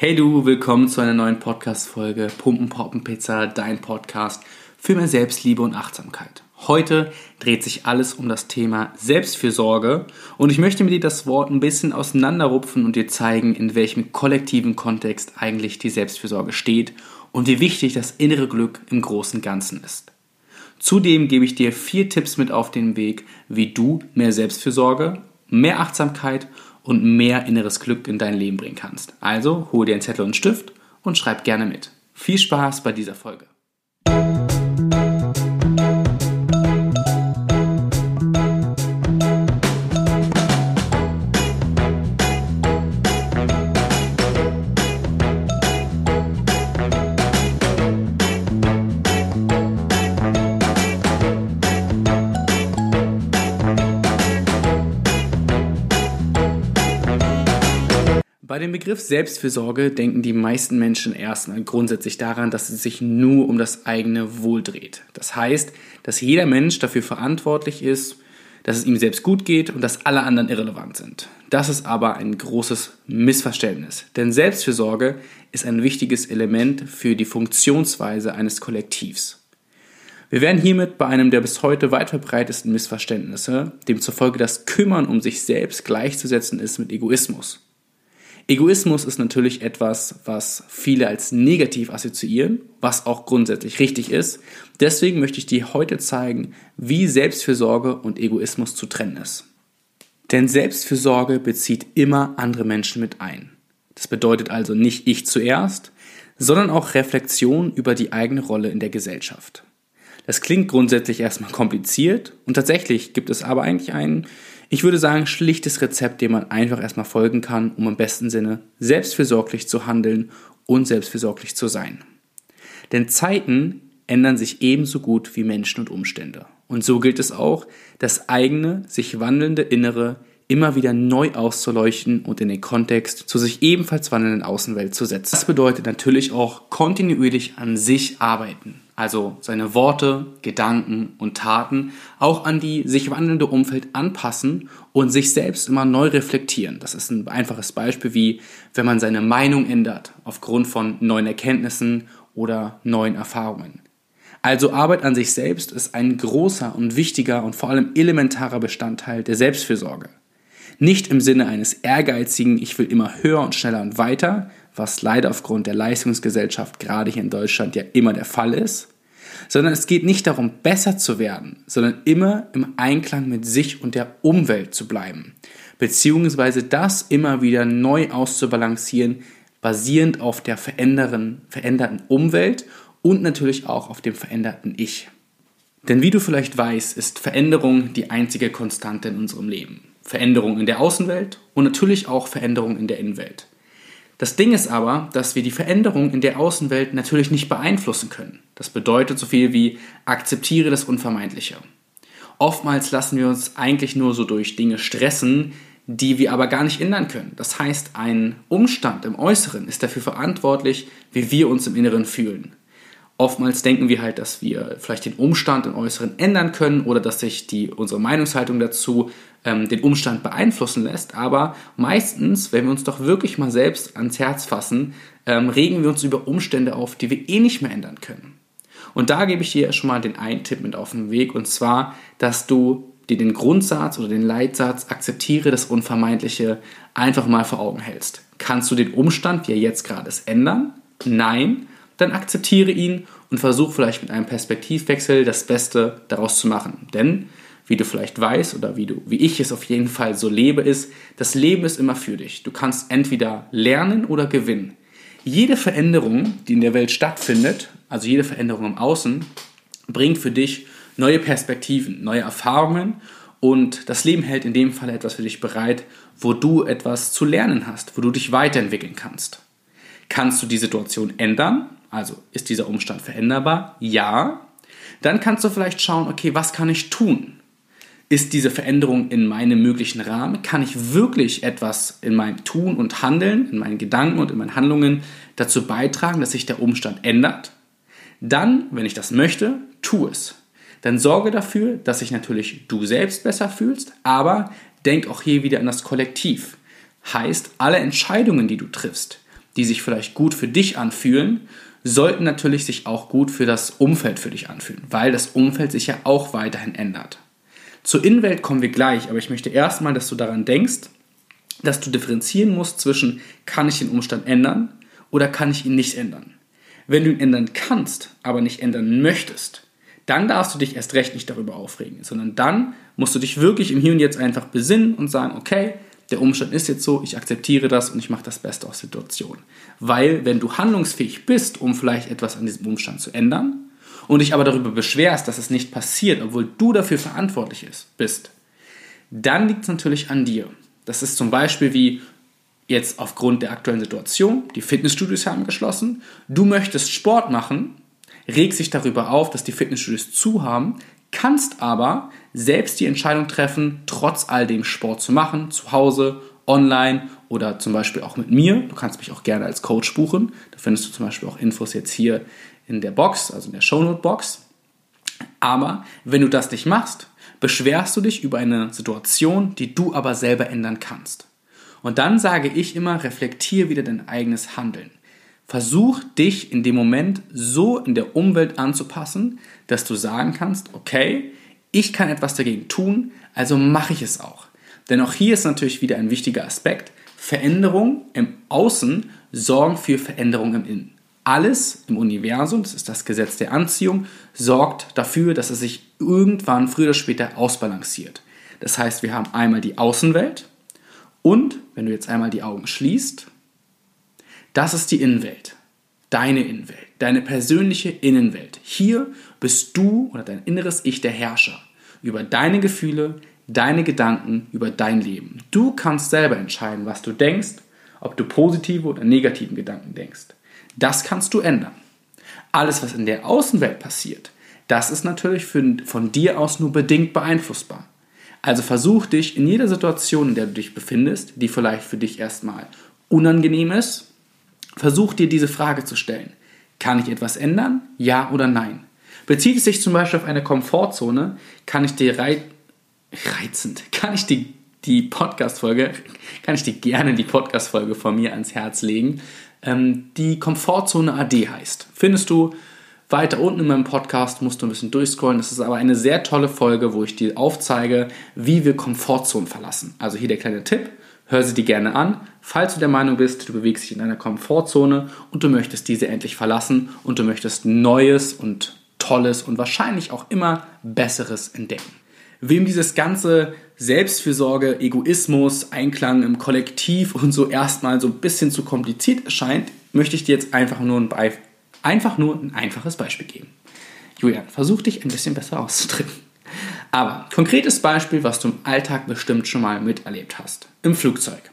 Hey du, willkommen zu einer neuen Podcast-Folge Pumpen Poppen Pizza, dein Podcast für mehr Selbstliebe und Achtsamkeit. Heute dreht sich alles um das Thema Selbstfürsorge und ich möchte mit dir das Wort ein bisschen auseinanderrupfen und dir zeigen, in welchem kollektiven Kontext eigentlich die Selbstfürsorge steht und wie wichtig das innere Glück im großen Ganzen ist. Zudem gebe ich dir vier Tipps mit auf den Weg, wie du mehr Selbstfürsorge, mehr Achtsamkeit und mehr inneres Glück in dein Leben bringen kannst. Also hol dir einen Zettel und einen Stift und schreib gerne mit. Viel Spaß bei dieser Folge. Bei dem Begriff Selbstfürsorge denken die meisten Menschen erstmal grundsätzlich daran, dass es sich nur um das eigene Wohl dreht. Das heißt, dass jeder Mensch dafür verantwortlich ist, dass es ihm selbst gut geht und dass alle anderen irrelevant sind. Das ist aber ein großes Missverständnis, denn Selbstfürsorge ist ein wichtiges Element für die Funktionsweise eines Kollektivs. Wir werden hiermit bei einem der bis heute weit verbreitesten Missverständnisse, demzufolge das Kümmern um sich selbst gleichzusetzen ist mit Egoismus. Egoismus ist natürlich etwas, was viele als negativ assoziieren, was auch grundsätzlich richtig ist. Deswegen möchte ich dir heute zeigen, wie Selbstfürsorge und Egoismus zu trennen ist. Denn Selbstfürsorge bezieht immer andere Menschen mit ein. Das bedeutet also nicht ich zuerst, sondern auch Reflexion über die eigene Rolle in der Gesellschaft. Das klingt grundsätzlich erstmal kompliziert und tatsächlich gibt es aber eigentlich einen ich würde sagen, schlichtes Rezept, dem man einfach erstmal folgen kann, um im besten Sinne selbstfürsorglich zu handeln und selbstfürsorglich zu sein. Denn Zeiten ändern sich ebenso gut wie Menschen und Umstände. Und so gilt es auch, das eigene, sich wandelnde Innere immer wieder neu auszuleuchten und in den Kontext zur sich ebenfalls wandelnden Außenwelt zu setzen. Das bedeutet natürlich auch kontinuierlich an sich arbeiten also seine Worte, Gedanken und Taten, auch an die sich wandelnde Umfeld anpassen und sich selbst immer neu reflektieren. Das ist ein einfaches Beispiel wie, wenn man seine Meinung ändert aufgrund von neuen Erkenntnissen oder neuen Erfahrungen. Also Arbeit an sich selbst ist ein großer und wichtiger und vor allem elementarer Bestandteil der Selbstfürsorge. Nicht im Sinne eines ehrgeizigen, ich will immer höher und schneller und weiter, was leider aufgrund der Leistungsgesellschaft gerade hier in Deutschland ja immer der Fall ist, sondern es geht nicht darum, besser zu werden, sondern immer im Einklang mit sich und der Umwelt zu bleiben, beziehungsweise das immer wieder neu auszubalancieren, basierend auf der veränderten Umwelt und natürlich auch auf dem veränderten Ich. Denn wie du vielleicht weißt, ist Veränderung die einzige Konstante in unserem Leben. Veränderung in der Außenwelt und natürlich auch Veränderung in der Innenwelt. Das Ding ist aber, dass wir die Veränderung in der Außenwelt natürlich nicht beeinflussen können. Das bedeutet so viel wie akzeptiere das Unvermeidliche. Oftmals lassen wir uns eigentlich nur so durch Dinge stressen, die wir aber gar nicht ändern können. Das heißt, ein Umstand im Äußeren ist dafür verantwortlich, wie wir uns im Inneren fühlen. Oftmals denken wir halt, dass wir vielleicht den Umstand im Äußeren ändern können oder dass sich die, unsere Meinungshaltung dazu ähm, den Umstand beeinflussen lässt. Aber meistens, wenn wir uns doch wirklich mal selbst ans Herz fassen, ähm, regen wir uns über Umstände auf, die wir eh nicht mehr ändern können. Und da gebe ich dir schon mal den einen Tipp mit auf den Weg und zwar, dass du dir den Grundsatz oder den Leitsatz akzeptiere das Unvermeidliche einfach mal vor Augen hältst. Kannst du den Umstand, wie er jetzt gerade ist, ändern? Nein dann akzeptiere ihn und versuche vielleicht mit einem Perspektivwechsel das Beste daraus zu machen. Denn, wie du vielleicht weißt oder wie, du, wie ich es auf jeden Fall so lebe, ist, das Leben ist immer für dich. Du kannst entweder lernen oder gewinnen. Jede Veränderung, die in der Welt stattfindet, also jede Veränderung im Außen, bringt für dich neue Perspektiven, neue Erfahrungen und das Leben hält in dem Fall etwas für dich bereit, wo du etwas zu lernen hast, wo du dich weiterentwickeln kannst. Kannst du die Situation ändern? Also ist dieser Umstand veränderbar? Ja. Dann kannst du vielleicht schauen, okay, was kann ich tun? Ist diese Veränderung in meinem möglichen Rahmen? Kann ich wirklich etwas in meinem Tun und Handeln, in meinen Gedanken und in meinen Handlungen dazu beitragen, dass sich der Umstand ändert? Dann, wenn ich das möchte, tu es. Dann sorge dafür, dass sich natürlich du selbst besser fühlst, aber denk auch hier wieder an das Kollektiv. Heißt, alle Entscheidungen, die du triffst, die sich vielleicht gut für dich anfühlen, sollten natürlich sich auch gut für das Umfeld für dich anfühlen, weil das Umfeld sich ja auch weiterhin ändert. Zur Innenwelt kommen wir gleich, aber ich möchte erstmal, dass du daran denkst, dass du differenzieren musst zwischen kann ich den Umstand ändern oder kann ich ihn nicht ändern. Wenn du ihn ändern kannst, aber nicht ändern möchtest, dann darfst du dich erst recht nicht darüber aufregen, sondern dann musst du dich wirklich im Hier und Jetzt einfach besinnen und sagen, okay, der Umstand ist jetzt so, ich akzeptiere das und ich mache das Beste aus der Situation. Weil wenn du handlungsfähig bist, um vielleicht etwas an diesem Umstand zu ändern und dich aber darüber beschwerst, dass es nicht passiert, obwohl du dafür verantwortlich bist, dann liegt es natürlich an dir. Das ist zum Beispiel wie jetzt aufgrund der aktuellen Situation, die Fitnessstudios haben geschlossen, du möchtest Sport machen, regst dich darüber auf, dass die Fitnessstudios zu haben, kannst aber selbst die Entscheidung treffen, trotz all dem Sport zu machen, zu Hause, online oder zum Beispiel auch mit mir. Du kannst mich auch gerne als Coach buchen. Da findest du zum Beispiel auch Infos jetzt hier in der Box, also in der Shownote-Box. Aber wenn du das nicht machst, beschwerst du dich über eine Situation, die du aber selber ändern kannst. Und dann sage ich immer, reflektier wieder dein eigenes Handeln. Versuch dich in dem Moment so in der Umwelt anzupassen, dass du sagen kannst, okay, ich kann etwas dagegen tun, also mache ich es auch. Denn auch hier ist natürlich wieder ein wichtiger Aspekt. Veränderung im Außen sorgen für Veränderung im Innen. Alles im Universum, das ist das Gesetz der Anziehung, sorgt dafür, dass es sich irgendwann früher oder später ausbalanciert. Das heißt, wir haben einmal die Außenwelt und, wenn du jetzt einmal die Augen schließt, das ist die Innenwelt. Deine Innenwelt, deine persönliche Innenwelt. Hier bist du oder dein inneres Ich der Herrscher über deine Gefühle, deine Gedanken, über dein Leben. Du kannst selber entscheiden, was du denkst, ob du positive oder negativen Gedanken denkst. Das kannst du ändern. Alles, was in der Außenwelt passiert, das ist natürlich für, von dir aus nur bedingt beeinflussbar. Also versuch dich in jeder Situation, in der du dich befindest, die vielleicht für dich erstmal unangenehm ist, versuch dir diese Frage zu stellen. Kann ich etwas ändern? Ja oder nein? Bezieht es sich zum Beispiel auf eine Komfortzone, kann ich dir rei reizend, kann ich die, die Podcast-Folge, kann ich dir gerne die Podcast-Folge von mir ans Herz legen, ähm, die Komfortzone AD heißt. Findest du weiter unten in meinem Podcast, musst du ein bisschen durchscrollen. Das ist aber eine sehr tolle Folge, wo ich dir aufzeige, wie wir Komfortzonen verlassen. Also hier der kleine Tipp. Hör sie dir gerne an. Falls du der Meinung bist, du bewegst dich in einer Komfortzone und du möchtest diese endlich verlassen und du möchtest Neues und Tolles und wahrscheinlich auch immer Besseres entdecken. Wem dieses ganze Selbstfürsorge, Egoismus, Einklang im Kollektiv und so erstmal so ein bisschen zu kompliziert erscheint, möchte ich dir jetzt einfach nur ein, Be einfach nur ein einfaches Beispiel geben. Julian, versuch dich ein bisschen besser auszudrücken. Aber konkretes Beispiel, was du im Alltag bestimmt schon mal miterlebt hast. Im Flugzeug.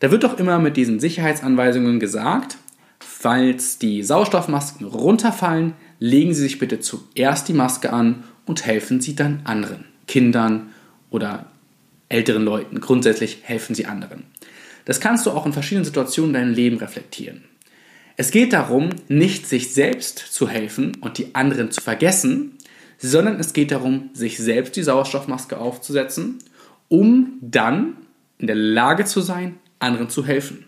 Da wird doch immer mit diesen Sicherheitsanweisungen gesagt, falls die Sauerstoffmasken runterfallen, legen Sie sich bitte zuerst die Maske an und helfen Sie dann anderen, Kindern oder älteren Leuten. Grundsätzlich helfen Sie anderen. Das kannst du auch in verschiedenen Situationen in deinem Leben reflektieren. Es geht darum, nicht sich selbst zu helfen und die anderen zu vergessen, sondern es geht darum, sich selbst die Sauerstoffmaske aufzusetzen, um dann in der Lage zu sein, anderen zu helfen.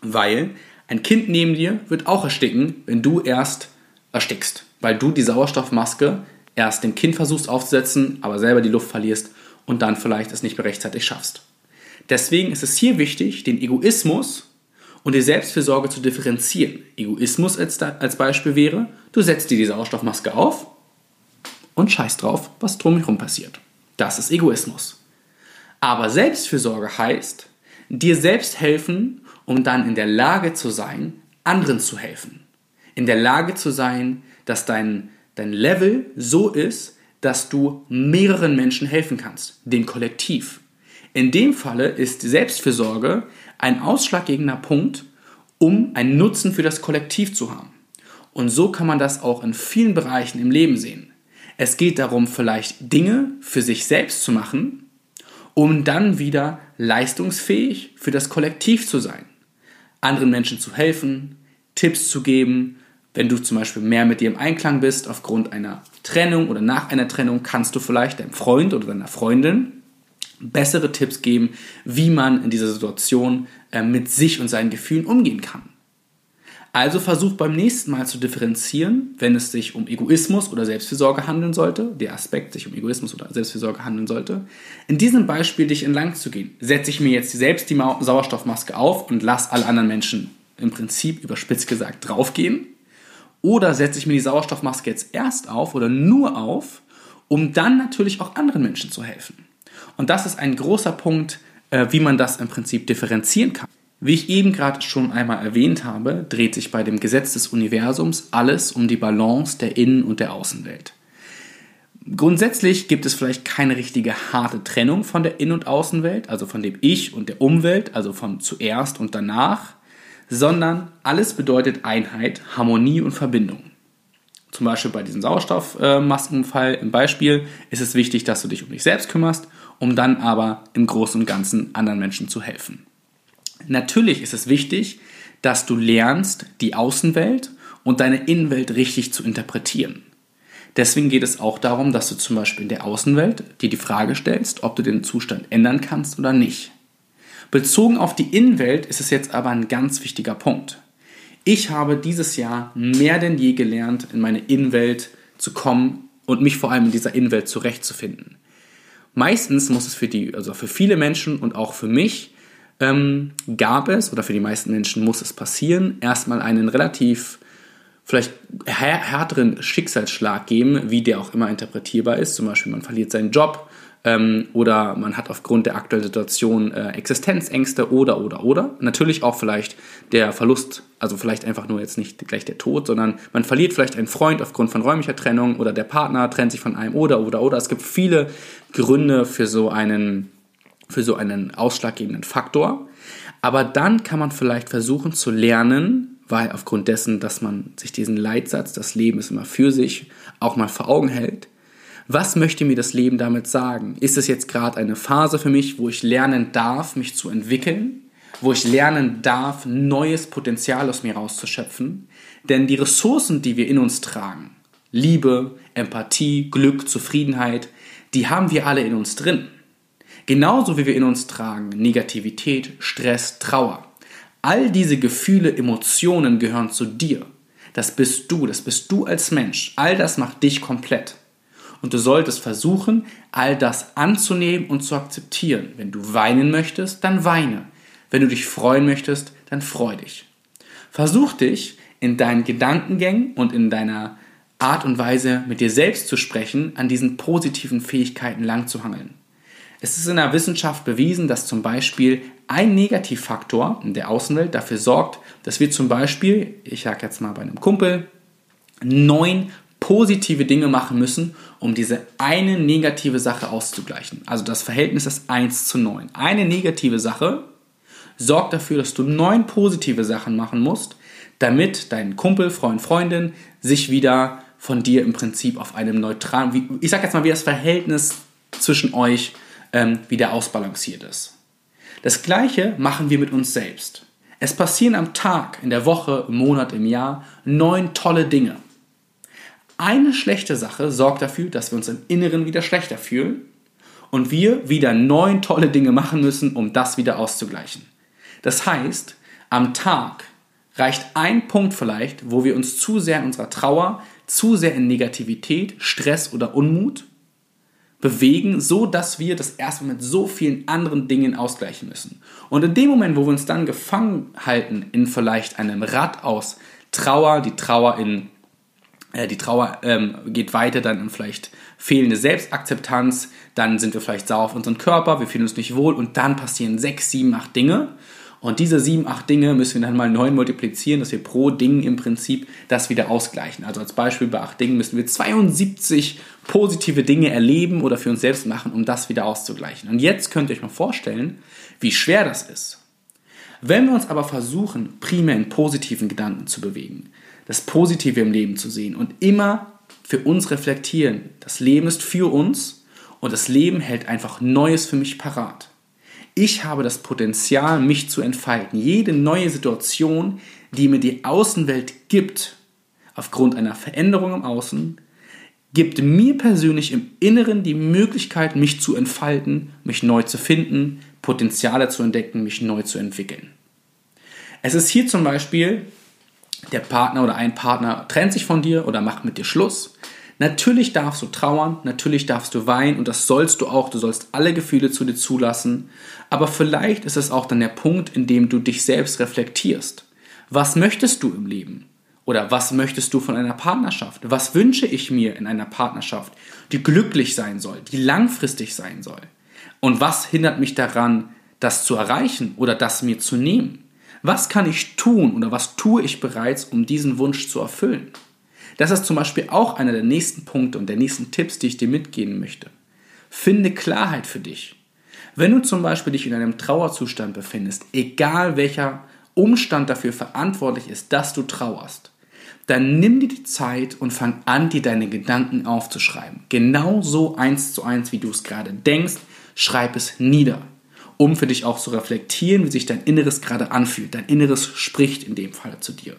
Weil ein Kind neben dir wird auch ersticken, wenn du erst erstickst, weil du die Sauerstoffmaske erst dem Kind versuchst aufzusetzen, aber selber die Luft verlierst und dann vielleicht es nicht mehr rechtzeitig schaffst. Deswegen ist es hier wichtig, den Egoismus und die Selbstfürsorge zu differenzieren. Egoismus als, als Beispiel wäre, du setzt dir die Sauerstoffmaske auf und scheißt drauf, was drumherum passiert. Das ist Egoismus. Aber Selbstfürsorge heißt, dir selbst helfen, um dann in der Lage zu sein, anderen zu helfen. In der Lage zu sein, dass dein, dein Level so ist, dass du mehreren Menschen helfen kannst, dem Kollektiv. In dem Falle ist Selbstfürsorge ein ausschlaggebender Punkt, um einen Nutzen für das Kollektiv zu haben. Und so kann man das auch in vielen Bereichen im Leben sehen. Es geht darum, vielleicht Dinge für sich selbst zu machen, um dann wieder leistungsfähig für das Kollektiv zu sein. Anderen Menschen zu helfen, Tipps zu geben. Wenn du zum Beispiel mehr mit dir im Einklang bist aufgrund einer Trennung oder nach einer Trennung, kannst du vielleicht deinem Freund oder deiner Freundin bessere Tipps geben, wie man in dieser Situation äh, mit sich und seinen Gefühlen umgehen kann. Also versuch beim nächsten Mal zu differenzieren, wenn es sich um Egoismus oder Selbstfürsorge handeln sollte, der Aspekt sich um Egoismus oder Selbstfürsorge handeln sollte, in diesem Beispiel dich entlang zu gehen. Setze ich mir jetzt selbst die Sauerstoffmaske auf und lasse alle anderen Menschen im Prinzip überspitzt gesagt draufgehen? Oder setze ich mir die Sauerstoffmaske jetzt erst auf oder nur auf, um dann natürlich auch anderen Menschen zu helfen? Und das ist ein großer Punkt, äh, wie man das im Prinzip differenzieren kann. Wie ich eben gerade schon einmal erwähnt habe, dreht sich bei dem Gesetz des Universums alles um die Balance der Innen- und der Außenwelt. Grundsätzlich gibt es vielleicht keine richtige harte Trennung von der Innen- und Außenwelt, also von dem Ich und der Umwelt, also von zuerst und danach, sondern alles bedeutet Einheit, Harmonie und Verbindung. Zum Beispiel bei diesem Sauerstoffmaskenfall im Beispiel ist es wichtig, dass du dich um dich selbst kümmerst, um dann aber im Großen und Ganzen anderen Menschen zu helfen. Natürlich ist es wichtig, dass du lernst, die Außenwelt und deine Innenwelt richtig zu interpretieren. Deswegen geht es auch darum, dass du zum Beispiel in der Außenwelt dir die Frage stellst, ob du den Zustand ändern kannst oder nicht. Bezogen auf die Innenwelt ist es jetzt aber ein ganz wichtiger Punkt. Ich habe dieses Jahr mehr denn je gelernt, in meine Innenwelt zu kommen und mich vor allem in dieser Innenwelt zurechtzufinden. Meistens muss es für die, also für viele Menschen und auch für mich ähm, gab es, oder für die meisten Menschen muss es passieren, erstmal einen relativ vielleicht härteren Schicksalsschlag geben, wie der auch immer interpretierbar ist. Zum Beispiel, man verliert seinen Job ähm, oder man hat aufgrund der aktuellen Situation äh, Existenzängste oder, oder, oder. Natürlich auch vielleicht der Verlust, also vielleicht einfach nur jetzt nicht gleich der Tod, sondern man verliert vielleicht einen Freund aufgrund von räumlicher Trennung oder der Partner trennt sich von einem oder, oder, oder. Es gibt viele Gründe für so einen für so einen ausschlaggebenden Faktor. Aber dann kann man vielleicht versuchen zu lernen, weil aufgrund dessen, dass man sich diesen Leitsatz, das Leben ist immer für sich, auch mal vor Augen hält. Was möchte mir das Leben damit sagen? Ist es jetzt gerade eine Phase für mich, wo ich lernen darf, mich zu entwickeln? Wo ich lernen darf, neues Potenzial aus mir rauszuschöpfen? Denn die Ressourcen, die wir in uns tragen, Liebe, Empathie, Glück, Zufriedenheit, die haben wir alle in uns drin. Genauso wie wir in uns tragen Negativität, Stress, Trauer. All diese Gefühle, Emotionen gehören zu dir. Das bist du, das bist du als Mensch. All das macht dich komplett. Und du solltest versuchen, all das anzunehmen und zu akzeptieren. Wenn du weinen möchtest, dann weine. Wenn du dich freuen möchtest, dann freu dich. Versuch dich in deinen Gedankengängen und in deiner Art und Weise mit dir selbst zu sprechen, an diesen positiven Fähigkeiten langzuhangeln. Es ist in der Wissenschaft bewiesen, dass zum Beispiel ein Negativfaktor in der Außenwelt dafür sorgt, dass wir zum Beispiel, ich sage jetzt mal bei einem Kumpel, neun positive Dinge machen müssen, um diese eine negative Sache auszugleichen. Also das Verhältnis ist 1 zu 9. Eine negative Sache sorgt dafür, dass du neun positive Sachen machen musst, damit dein Kumpel, Freund, Freundin sich wieder von dir im Prinzip auf einem neutralen, ich sage jetzt mal, wie das Verhältnis zwischen euch ähm, wieder ausbalanciert ist. Das gleiche machen wir mit uns selbst. Es passieren am Tag, in der Woche, im Monat, im Jahr neun tolle Dinge. Eine schlechte Sache sorgt dafür, dass wir uns im Inneren wieder schlechter fühlen und wir wieder neun tolle Dinge machen müssen, um das wieder auszugleichen. Das heißt, am Tag reicht ein Punkt vielleicht, wo wir uns zu sehr in unserer Trauer, zu sehr in Negativität, Stress oder Unmut bewegen, so dass wir das erstmal mit so vielen anderen Dingen ausgleichen müssen. Und in dem Moment, wo wir uns dann gefangen halten in vielleicht einem Rad aus Trauer, die Trauer in die Trauer ähm, geht weiter dann in vielleicht fehlende Selbstakzeptanz, dann sind wir vielleicht sauer auf unseren Körper, wir fühlen uns nicht wohl und dann passieren sechs, sieben, acht Dinge und diese sieben, acht Dinge müssen wir dann mal neun multiplizieren, dass wir pro Ding im Prinzip das wieder ausgleichen. Also als Beispiel bei acht Dingen müssen wir 72 positive Dinge erleben oder für uns selbst machen, um das wieder auszugleichen. Und jetzt könnt ihr euch mal vorstellen, wie schwer das ist. Wenn wir uns aber versuchen, primär in positiven Gedanken zu bewegen, das Positive im Leben zu sehen und immer für uns reflektieren, das Leben ist für uns und das Leben hält einfach Neues für mich parat ich habe das Potenzial, mich zu entfalten. Jede neue Situation, die mir die Außenwelt gibt, aufgrund einer Veränderung im Außen, gibt mir persönlich im Inneren die Möglichkeit, mich zu entfalten, mich neu zu finden, Potenziale zu entdecken, mich neu zu entwickeln. Es ist hier zum Beispiel der Partner oder ein Partner trennt sich von dir oder macht mit dir Schluss. Natürlich darfst du trauern, natürlich darfst du weinen und das sollst du auch. Du sollst alle Gefühle zu dir zulassen. Aber vielleicht ist es auch dann der Punkt, in dem du dich selbst reflektierst. Was möchtest du im Leben? Oder was möchtest du von einer Partnerschaft? Was wünsche ich mir in einer Partnerschaft, die glücklich sein soll, die langfristig sein soll? Und was hindert mich daran, das zu erreichen oder das mir zu nehmen? Was kann ich tun oder was tue ich bereits, um diesen Wunsch zu erfüllen? Das ist zum Beispiel auch einer der nächsten Punkte und der nächsten Tipps, die ich dir mitgeben möchte. Finde Klarheit für dich. Wenn du zum Beispiel dich in einem Trauerzustand befindest, egal welcher Umstand dafür verantwortlich ist, dass du trauerst, dann nimm dir die Zeit und fang an, dir deine Gedanken aufzuschreiben. Genauso eins zu eins, wie du es gerade denkst, schreib es nieder, um für dich auch zu reflektieren, wie sich dein Inneres gerade anfühlt. Dein Inneres spricht in dem Fall zu dir.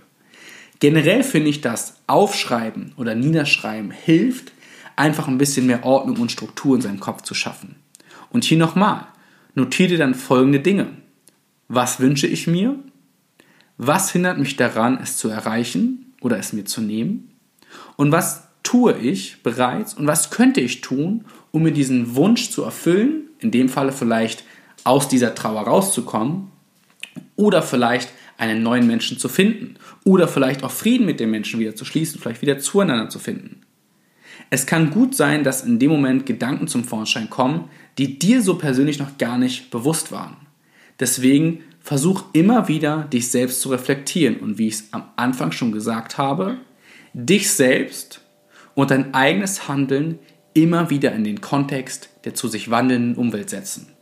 Generell finde ich, dass Aufschreiben oder Niederschreiben hilft, einfach ein bisschen mehr Ordnung und Struktur in seinem Kopf zu schaffen. Und hier nochmal, notiere dir dann folgende Dinge. Was wünsche ich mir? Was hindert mich daran, es zu erreichen oder es mir zu nehmen? Und was tue ich bereits und was könnte ich tun, um mir diesen Wunsch zu erfüllen, in dem Falle vielleicht aus dieser Trauer rauszukommen oder vielleicht einen neuen Menschen zu finden oder vielleicht auch Frieden mit dem Menschen wieder zu schließen, vielleicht wieder zueinander zu finden. Es kann gut sein, dass in dem Moment Gedanken zum Vorschein kommen, die dir so persönlich noch gar nicht bewusst waren. Deswegen versuch immer wieder, dich selbst zu reflektieren und wie ich es am Anfang schon gesagt habe, dich selbst und dein eigenes Handeln immer wieder in den Kontext der zu sich wandelnden Umwelt setzen.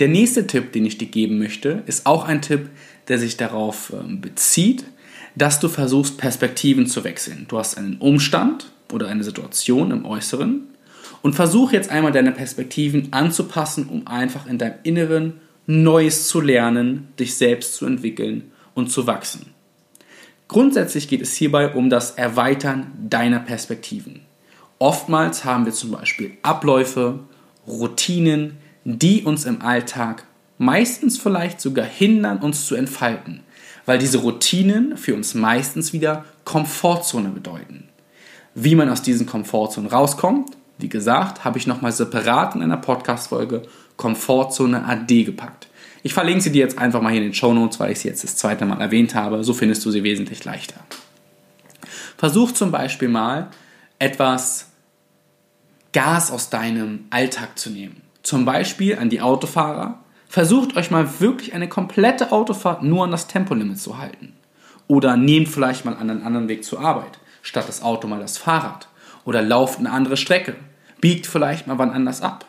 Der nächste Tipp, den ich dir geben möchte, ist auch ein Tipp, der sich darauf ähm, bezieht, dass du versuchst, Perspektiven zu wechseln. Du hast einen Umstand oder eine Situation im Äußeren und versuch jetzt einmal deine Perspektiven anzupassen, um einfach in deinem Inneren Neues zu lernen, dich selbst zu entwickeln und zu wachsen. Grundsätzlich geht es hierbei um das Erweitern deiner Perspektiven. Oftmals haben wir zum Beispiel Abläufe, Routinen, die uns im Alltag meistens vielleicht sogar hindern, uns zu entfalten, weil diese Routinen für uns meistens wieder Komfortzone bedeuten. Wie man aus diesen Komfortzonen rauskommt, wie gesagt, habe ich nochmal separat in einer Podcast-Folge Komfortzone AD gepackt. Ich verlinke sie dir jetzt einfach mal hier in den Show Notes, weil ich sie jetzt das zweite Mal erwähnt habe. So findest du sie wesentlich leichter. Versuch zum Beispiel mal etwas Gas aus deinem Alltag zu nehmen. Zum Beispiel an die Autofahrer. Versucht euch mal wirklich eine komplette Autofahrt nur an das Tempolimit zu halten. Oder nehmt vielleicht mal einen anderen Weg zur Arbeit. Statt das Auto mal das Fahrrad. Oder lauft eine andere Strecke. Biegt vielleicht mal wann anders ab.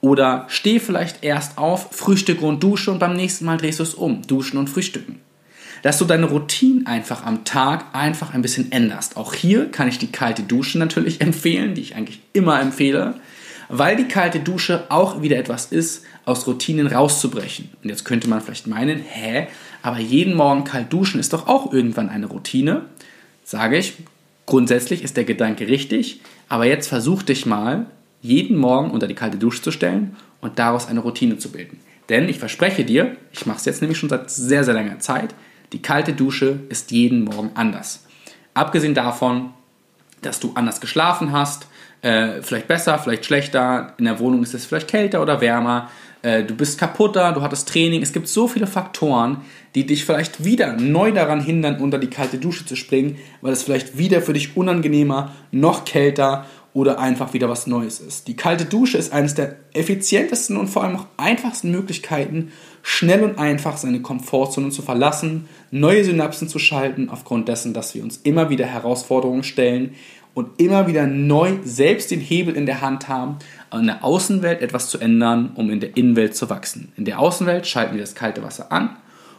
Oder steh vielleicht erst auf, frühstücke und dusche und beim nächsten Mal drehst du es um. Duschen und frühstücken. Dass du deine Routine einfach am Tag einfach ein bisschen änderst. Auch hier kann ich die kalte Dusche natürlich empfehlen, die ich eigentlich immer empfehle weil die kalte Dusche auch wieder etwas ist, aus Routinen rauszubrechen. Und jetzt könnte man vielleicht meinen, hä, aber jeden Morgen kalt duschen ist doch auch irgendwann eine Routine. Sage ich, grundsätzlich ist der Gedanke richtig, aber jetzt versuch dich mal, jeden Morgen unter die kalte Dusche zu stellen und daraus eine Routine zu bilden. Denn ich verspreche dir, ich mache es jetzt nämlich schon seit sehr, sehr langer Zeit, die kalte Dusche ist jeden Morgen anders. Abgesehen davon, dass du anders geschlafen hast, äh, vielleicht besser, vielleicht schlechter. In der Wohnung ist es vielleicht kälter oder wärmer. Äh, du bist kaputter, du hattest Training. Es gibt so viele Faktoren, die dich vielleicht wieder neu daran hindern, unter die kalte Dusche zu springen, weil es vielleicht wieder für dich unangenehmer, noch kälter oder einfach wieder was Neues ist. Die kalte Dusche ist eines der effizientesten und vor allem auch einfachsten Möglichkeiten, schnell und einfach seine Komfortzone zu verlassen, neue Synapsen zu schalten, aufgrund dessen, dass wir uns immer wieder Herausforderungen stellen, und immer wieder neu selbst den Hebel in der Hand haben, in der Außenwelt etwas zu ändern, um in der Innenwelt zu wachsen. In der Außenwelt schalten wir das kalte Wasser an,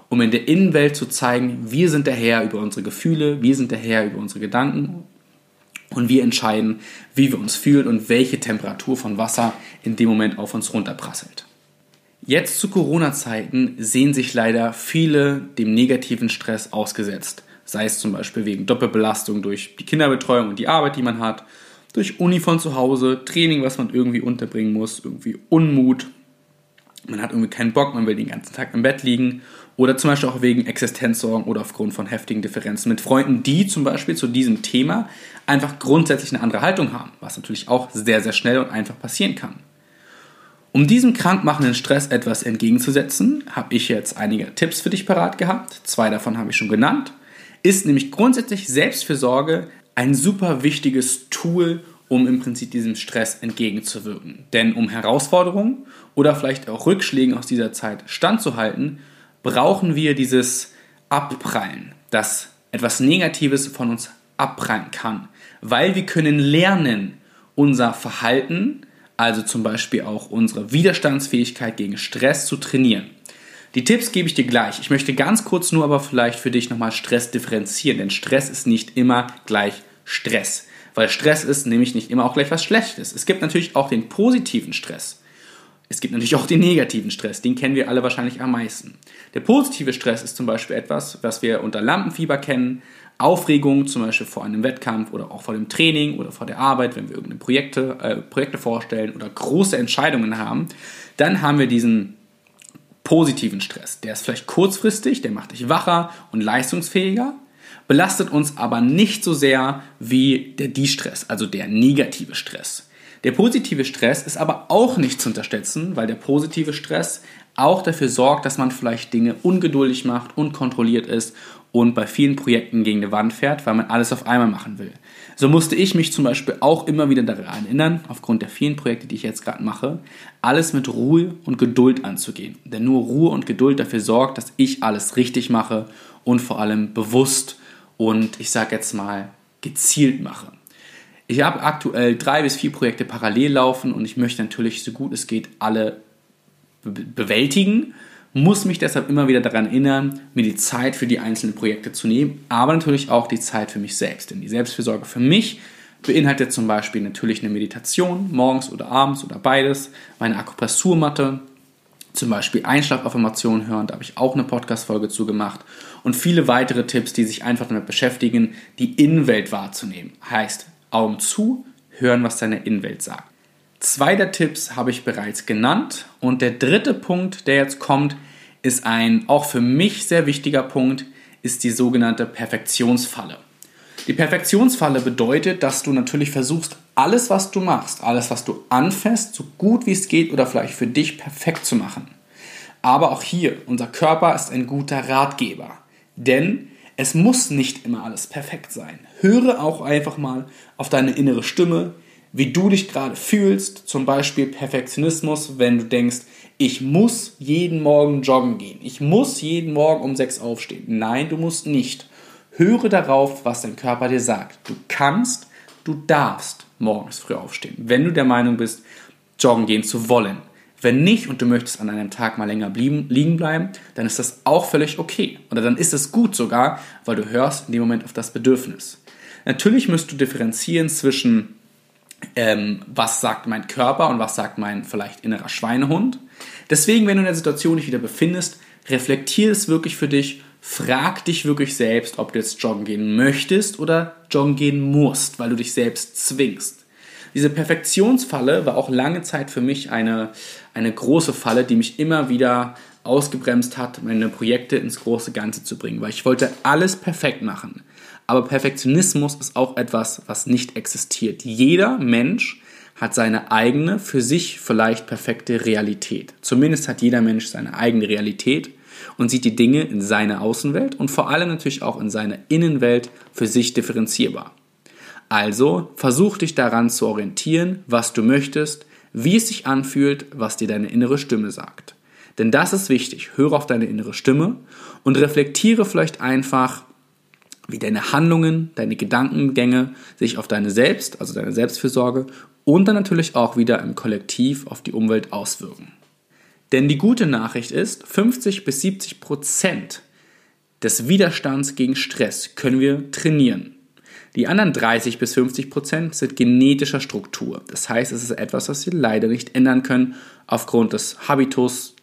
um in der Innenwelt zu zeigen, wir sind der Herr über unsere Gefühle, wir sind der Herr über unsere Gedanken und wir entscheiden, wie wir uns fühlen und welche Temperatur von Wasser in dem Moment auf uns runterprasselt. Jetzt zu Corona-Zeiten sehen sich leider viele dem negativen Stress ausgesetzt sei es zum Beispiel wegen Doppelbelastung durch die Kinderbetreuung und die Arbeit, die man hat, durch Uni von zu Hause, Training, was man irgendwie unterbringen muss, irgendwie Unmut, man hat irgendwie keinen Bock, man will den ganzen Tag im Bett liegen Oder zum Beispiel auch wegen Existenzsorgen oder aufgrund von heftigen Differenzen mit Freunden, die zum Beispiel zu diesem Thema einfach grundsätzlich eine andere Haltung haben, was natürlich auch sehr, sehr schnell und einfach passieren kann. Um diesem krankmachenden Stress etwas entgegenzusetzen, habe ich jetzt einige Tipps für dich parat gehabt. Zwei davon habe ich schon genannt. Ist nämlich grundsätzlich Selbstfürsorge ein super wichtiges Tool, um im Prinzip diesem Stress entgegenzuwirken. Denn um Herausforderungen oder vielleicht auch Rückschlägen aus dieser Zeit standzuhalten, brauchen wir dieses Abprallen, dass etwas Negatives von uns abprallen kann. Weil wir können lernen, unser Verhalten, also zum Beispiel auch unsere Widerstandsfähigkeit gegen Stress zu trainieren. Die Tipps gebe ich dir gleich. Ich möchte ganz kurz nur aber vielleicht für dich nochmal Stress differenzieren, denn Stress ist nicht immer gleich Stress. Weil Stress ist nämlich nicht immer auch gleich was Schlechtes. Es gibt natürlich auch den positiven Stress. Es gibt natürlich auch den negativen Stress, den kennen wir alle wahrscheinlich am meisten. Der positive Stress ist zum Beispiel etwas, was wir unter Lampenfieber kennen, Aufregung zum Beispiel vor einem Wettkampf oder auch vor dem Training oder vor der Arbeit, wenn wir irgendeine Projekte, äh, Projekte vorstellen oder große Entscheidungen haben, dann haben wir diesen positiven Stress. Der ist vielleicht kurzfristig, der macht dich wacher und leistungsfähiger, belastet uns aber nicht so sehr wie der De-Stress, also der negative Stress. Der positive Stress ist aber auch nicht zu unterschätzen, weil der positive Stress auch dafür sorgt, dass man vielleicht Dinge ungeduldig macht, unkontrolliert ist und bei vielen Projekten gegen die Wand fährt, weil man alles auf einmal machen will. So musste ich mich zum Beispiel auch immer wieder daran erinnern, aufgrund der vielen Projekte, die ich jetzt gerade mache, alles mit Ruhe und Geduld anzugehen. Denn nur Ruhe und Geduld dafür sorgt, dass ich alles richtig mache und vor allem bewusst und ich sage jetzt mal gezielt mache. Ich habe aktuell drei bis vier Projekte parallel laufen und ich möchte natürlich so gut es geht alle bewältigen, muss mich deshalb immer wieder daran erinnern, mir die Zeit für die einzelnen Projekte zu nehmen, aber natürlich auch die Zeit für mich selbst. Denn die Selbstfürsorge für mich beinhaltet zum Beispiel natürlich eine Meditation, morgens oder abends oder beides, meine Akupressurmatte, zum Beispiel Einschlafaffirmationen hören, da habe ich auch eine Podcast-Folge zu gemacht und viele weitere Tipps, die sich einfach damit beschäftigen, die Innenwelt wahrzunehmen. Heißt, Augen zu, hören, was deine Innenwelt sagt. Zwei der Tipps habe ich bereits genannt und der dritte Punkt, der jetzt kommt, ist ein auch für mich sehr wichtiger Punkt, ist die sogenannte Perfektionsfalle. Die Perfektionsfalle bedeutet, dass du natürlich versuchst, alles, was du machst, alles, was du anfasst, so gut wie es geht oder vielleicht für dich perfekt zu machen. Aber auch hier, unser Körper ist ein guter Ratgeber. Denn es muss nicht immer alles perfekt sein. Höre auch einfach mal auf deine innere Stimme, wie du dich gerade fühlst. Zum Beispiel Perfektionismus, wenn du denkst, ich muss jeden Morgen joggen gehen. Ich muss jeden Morgen um sechs aufstehen. Nein, du musst nicht. Höre darauf, was dein Körper dir sagt. Du kannst, du darfst morgens früh aufstehen, wenn du der Meinung bist, joggen gehen zu wollen. Wenn nicht und du möchtest an einem Tag mal länger liegen bleiben, dann ist das auch völlig okay. Oder dann ist es gut sogar, weil du hörst in dem Moment auf das Bedürfnis. Natürlich musst du differenzieren zwischen, ähm, was sagt mein Körper und was sagt mein vielleicht innerer Schweinehund. Deswegen, wenn du in der Situation dich wieder befindest, reflektier es wirklich für dich, frag dich wirklich selbst, ob du jetzt joggen gehen möchtest oder joggen gehen musst, weil du dich selbst zwingst. Diese Perfektionsfalle war auch lange Zeit für mich eine, eine große Falle, die mich immer wieder ausgebremst hat, meine Projekte ins große Ganze zu bringen, weil ich wollte alles perfekt machen. Aber Perfektionismus ist auch etwas, was nicht existiert. Jeder Mensch hat seine eigene, für sich vielleicht perfekte Realität. Zumindest hat jeder Mensch seine eigene Realität und sieht die Dinge in seiner Außenwelt und vor allem natürlich auch in seiner Innenwelt für sich differenzierbar. Also versuch dich daran zu orientieren, was du möchtest, wie es sich anfühlt, was dir deine innere Stimme sagt. Denn das ist wichtig. Höre auf deine innere Stimme und reflektiere vielleicht einfach, wie deine Handlungen, deine Gedankengänge sich auf deine Selbst, also deine Selbstfürsorge und dann natürlich auch wieder im Kollektiv auf die Umwelt auswirken. Denn die gute Nachricht ist, 50 bis 70 Prozent des Widerstands gegen Stress können wir trainieren. Die anderen 30 bis 50 Prozent sind genetischer Struktur. Das heißt, es ist etwas, was wir leider nicht ändern können aufgrund des Habitus,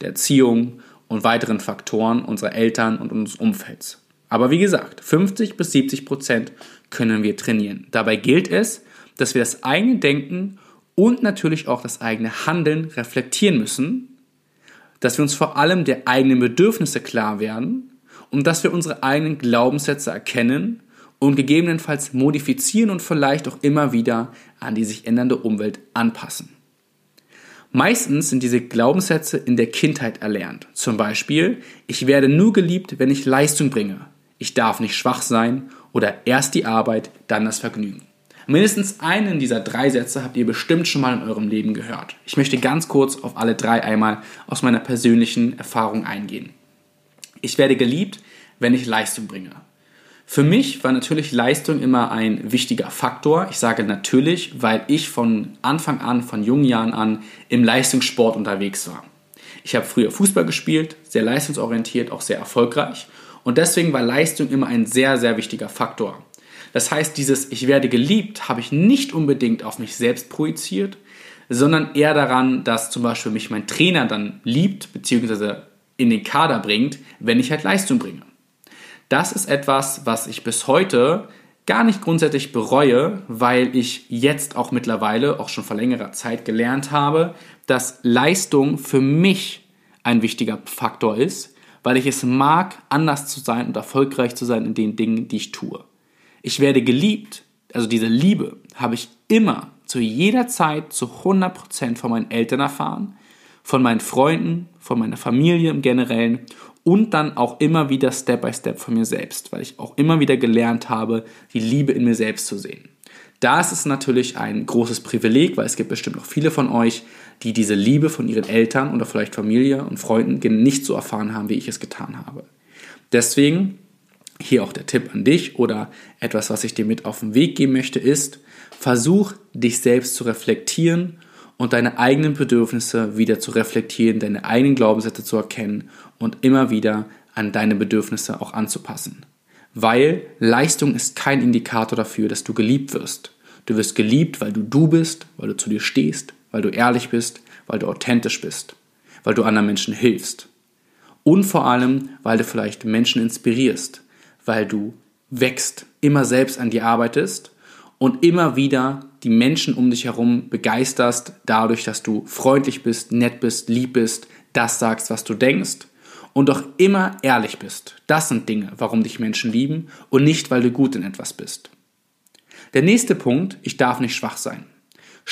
der Erziehung und weiteren Faktoren unserer Eltern und unseres Umfelds. Aber wie gesagt, 50 bis 70 Prozent können wir trainieren. Dabei gilt es, dass wir das eigene Denken und natürlich auch das eigene Handeln reflektieren müssen, dass wir uns vor allem der eigenen Bedürfnisse klar werden und dass wir unsere eigenen Glaubenssätze erkennen und gegebenenfalls modifizieren und vielleicht auch immer wieder an die sich ändernde Umwelt anpassen. Meistens sind diese Glaubenssätze in der Kindheit erlernt. Zum Beispiel, ich werde nur geliebt, wenn ich Leistung bringe. Ich darf nicht schwach sein oder erst die Arbeit, dann das Vergnügen. Mindestens einen dieser drei Sätze habt ihr bestimmt schon mal in eurem Leben gehört. Ich möchte ganz kurz auf alle drei einmal aus meiner persönlichen Erfahrung eingehen. Ich werde geliebt, wenn ich Leistung bringe. Für mich war natürlich Leistung immer ein wichtiger Faktor. Ich sage natürlich, weil ich von Anfang an, von jungen Jahren an im Leistungssport unterwegs war. Ich habe früher Fußball gespielt, sehr leistungsorientiert, auch sehr erfolgreich. Und deswegen war Leistung immer ein sehr, sehr wichtiger Faktor. Das heißt, dieses Ich werde geliebt habe ich nicht unbedingt auf mich selbst projiziert, sondern eher daran, dass zum Beispiel mich mein Trainer dann liebt, beziehungsweise in den Kader bringt, wenn ich halt Leistung bringe. Das ist etwas, was ich bis heute gar nicht grundsätzlich bereue, weil ich jetzt auch mittlerweile, auch schon vor längerer Zeit gelernt habe, dass Leistung für mich ein wichtiger Faktor ist, weil ich es mag, anders zu sein und erfolgreich zu sein in den Dingen, die ich tue. Ich werde geliebt, also diese Liebe habe ich immer, zu jeder Zeit, zu 100% von meinen Eltern erfahren, von meinen Freunden, von meiner Familie im Generellen und dann auch immer wieder Step by Step von mir selbst, weil ich auch immer wieder gelernt habe, die Liebe in mir selbst zu sehen. Das ist natürlich ein großes Privileg, weil es gibt bestimmt auch viele von euch, die diese Liebe von ihren Eltern oder vielleicht Familie und Freunden nicht so erfahren haben, wie ich es getan habe. Deswegen hier auch der Tipp an dich oder etwas, was ich dir mit auf den Weg geben möchte, ist, versuch dich selbst zu reflektieren und deine eigenen Bedürfnisse wieder zu reflektieren, deine eigenen Glaubenssätze zu erkennen und immer wieder an deine Bedürfnisse auch anzupassen. Weil Leistung ist kein Indikator dafür, dass du geliebt wirst. Du wirst geliebt, weil du du bist, weil du zu dir stehst, weil du ehrlich bist, weil du authentisch bist, weil du anderen Menschen hilfst. Und vor allem, weil du vielleicht Menschen inspirierst, weil du wächst, immer selbst an dir arbeitest und immer wieder die Menschen um dich herum begeisterst, dadurch, dass du freundlich bist, nett bist, lieb bist, das sagst, was du denkst und auch immer ehrlich bist. Das sind Dinge, warum dich Menschen lieben und nicht, weil du gut in etwas bist. Der nächste Punkt, ich darf nicht schwach sein.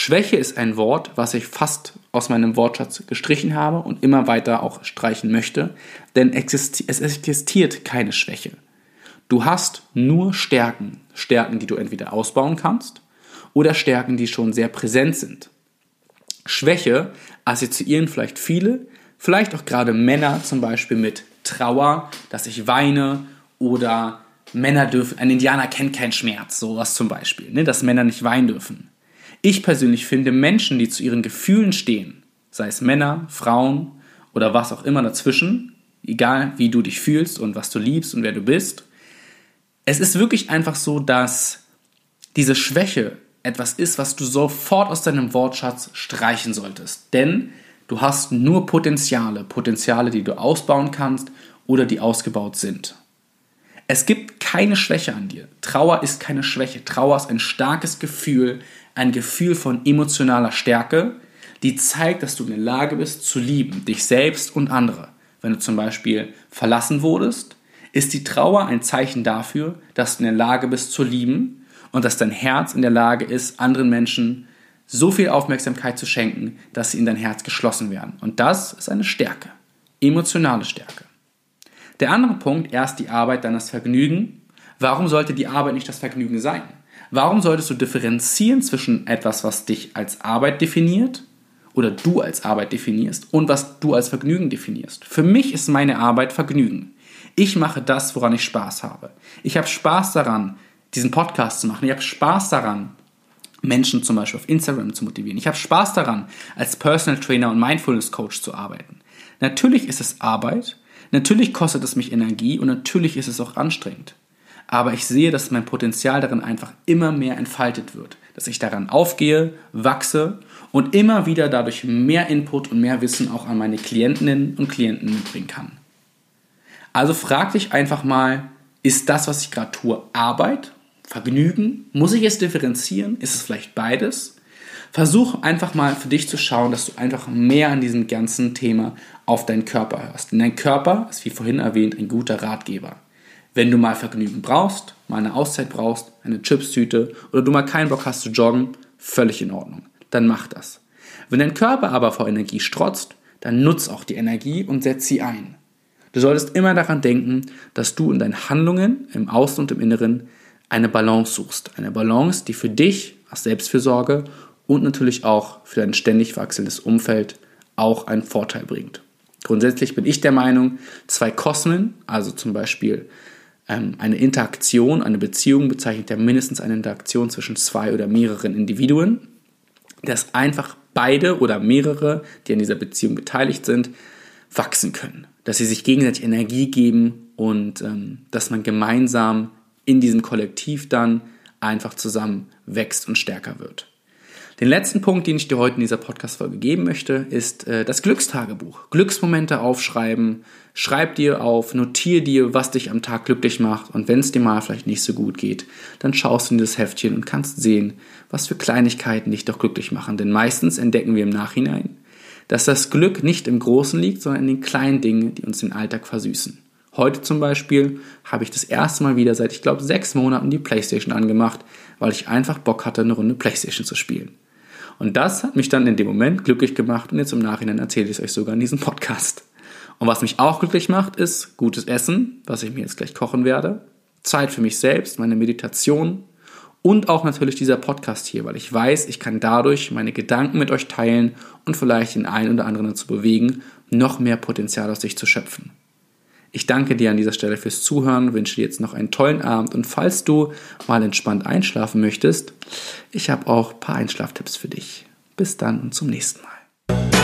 Schwäche ist ein Wort, was ich fast aus meinem Wortschatz gestrichen habe und immer weiter auch streichen möchte, denn es existiert keine Schwäche. Du hast nur Stärken. Stärken, die du entweder ausbauen kannst oder Stärken, die schon sehr präsent sind. Schwäche assoziieren vielleicht viele, vielleicht auch gerade Männer zum Beispiel mit Trauer, dass ich weine oder Männer dürfen, ein Indianer kennt keinen Schmerz, sowas zum Beispiel, ne, dass Männer nicht weinen dürfen. Ich persönlich finde Menschen, die zu ihren Gefühlen stehen, sei es Männer, Frauen oder was auch immer dazwischen, egal wie du dich fühlst und was du liebst und wer du bist, es ist wirklich einfach so, dass diese Schwäche etwas ist, was du sofort aus deinem Wortschatz streichen solltest. Denn du hast nur Potenziale, Potenziale, die du ausbauen kannst oder die ausgebaut sind. Es gibt keine Schwäche an dir. Trauer ist keine Schwäche. Trauer ist ein starkes Gefühl, ein Gefühl von emotionaler Stärke, die zeigt, dass du in der Lage bist zu lieben, dich selbst und andere. Wenn du zum Beispiel verlassen wurdest, ist die Trauer ein Zeichen dafür, dass du in der Lage bist zu lieben und dass dein Herz in der Lage ist, anderen Menschen so viel Aufmerksamkeit zu schenken, dass sie in dein Herz geschlossen werden. Und das ist eine Stärke, emotionale Stärke. Der andere Punkt, erst die Arbeit, dann das Vergnügen. Warum sollte die Arbeit nicht das Vergnügen sein? Warum solltest du differenzieren zwischen etwas, was dich als Arbeit definiert oder du als Arbeit definierst und was du als Vergnügen definierst? Für mich ist meine Arbeit Vergnügen. Ich mache das, woran ich Spaß habe. Ich habe Spaß daran, diesen Podcast zu machen. Ich habe Spaß daran, Menschen zum Beispiel auf Instagram zu motivieren. Ich habe Spaß daran, als Personal Trainer und Mindfulness Coach zu arbeiten. Natürlich ist es Arbeit, natürlich kostet es mich Energie und natürlich ist es auch anstrengend. Aber ich sehe, dass mein Potenzial darin einfach immer mehr entfaltet wird, dass ich daran aufgehe, wachse und immer wieder dadurch mehr Input und mehr Wissen auch an meine Klientinnen und Klienten mitbringen kann. Also frag dich einfach mal, ist das, was ich gerade tue, Arbeit, Vergnügen? Muss ich es differenzieren? Ist es vielleicht beides? versuch einfach mal für dich zu schauen, dass du einfach mehr an diesem ganzen Thema auf deinen Körper hörst. Denn dein Körper ist, wie vorhin erwähnt, ein guter Ratgeber. Wenn du mal Vergnügen brauchst, mal eine Auszeit brauchst, eine Chipstüte oder du mal keinen Bock hast zu joggen, völlig in Ordnung. Dann mach das. Wenn dein Körper aber vor Energie strotzt, dann nutz auch die Energie und setz sie ein. Du solltest immer daran denken, dass du in deinen Handlungen, im Außen und im Inneren, eine Balance suchst. Eine Balance, die für dich als Selbstfürsorge und natürlich auch für dein ständig wachsendes Umfeld auch einen Vorteil bringt. Grundsätzlich bin ich der Meinung, zwei Kosmen, also zum Beispiel eine Interaktion, eine Beziehung bezeichnet ja mindestens eine Interaktion zwischen zwei oder mehreren Individuen, dass einfach beide oder mehrere, die an dieser Beziehung beteiligt sind, wachsen können, dass sie sich gegenseitig Energie geben und ähm, dass man gemeinsam in diesem Kollektiv dann einfach zusammen wächst und stärker wird. Den letzten Punkt, den ich dir heute in dieser Podcast-Folge geben möchte, ist äh, das Glückstagebuch. Glücksmomente aufschreiben, schreib dir auf, notier dir, was dich am Tag glücklich macht und wenn es dir mal vielleicht nicht so gut geht, dann schaust du in das Heftchen und kannst sehen, was für Kleinigkeiten dich doch glücklich machen. Denn meistens entdecken wir im Nachhinein, dass das Glück nicht im Großen liegt, sondern in den kleinen Dingen, die uns den Alltag versüßen. Heute zum Beispiel habe ich das erste Mal wieder seit, ich glaube, sechs Monaten die Playstation angemacht, weil ich einfach Bock hatte, eine Runde Playstation zu spielen. Und das hat mich dann in dem Moment glücklich gemacht und jetzt im Nachhinein erzähle ich es euch sogar in diesem Podcast. Und was mich auch glücklich macht, ist gutes Essen, was ich mir jetzt gleich kochen werde, Zeit für mich selbst, meine Meditation und auch natürlich dieser Podcast hier, weil ich weiß, ich kann dadurch meine Gedanken mit euch teilen und vielleicht den einen oder anderen dazu bewegen, noch mehr Potenzial aus sich zu schöpfen. Ich danke dir an dieser Stelle fürs Zuhören, wünsche dir jetzt noch einen tollen Abend und falls du mal entspannt einschlafen möchtest, ich habe auch ein paar Einschlaftipps für dich. Bis dann und zum nächsten Mal.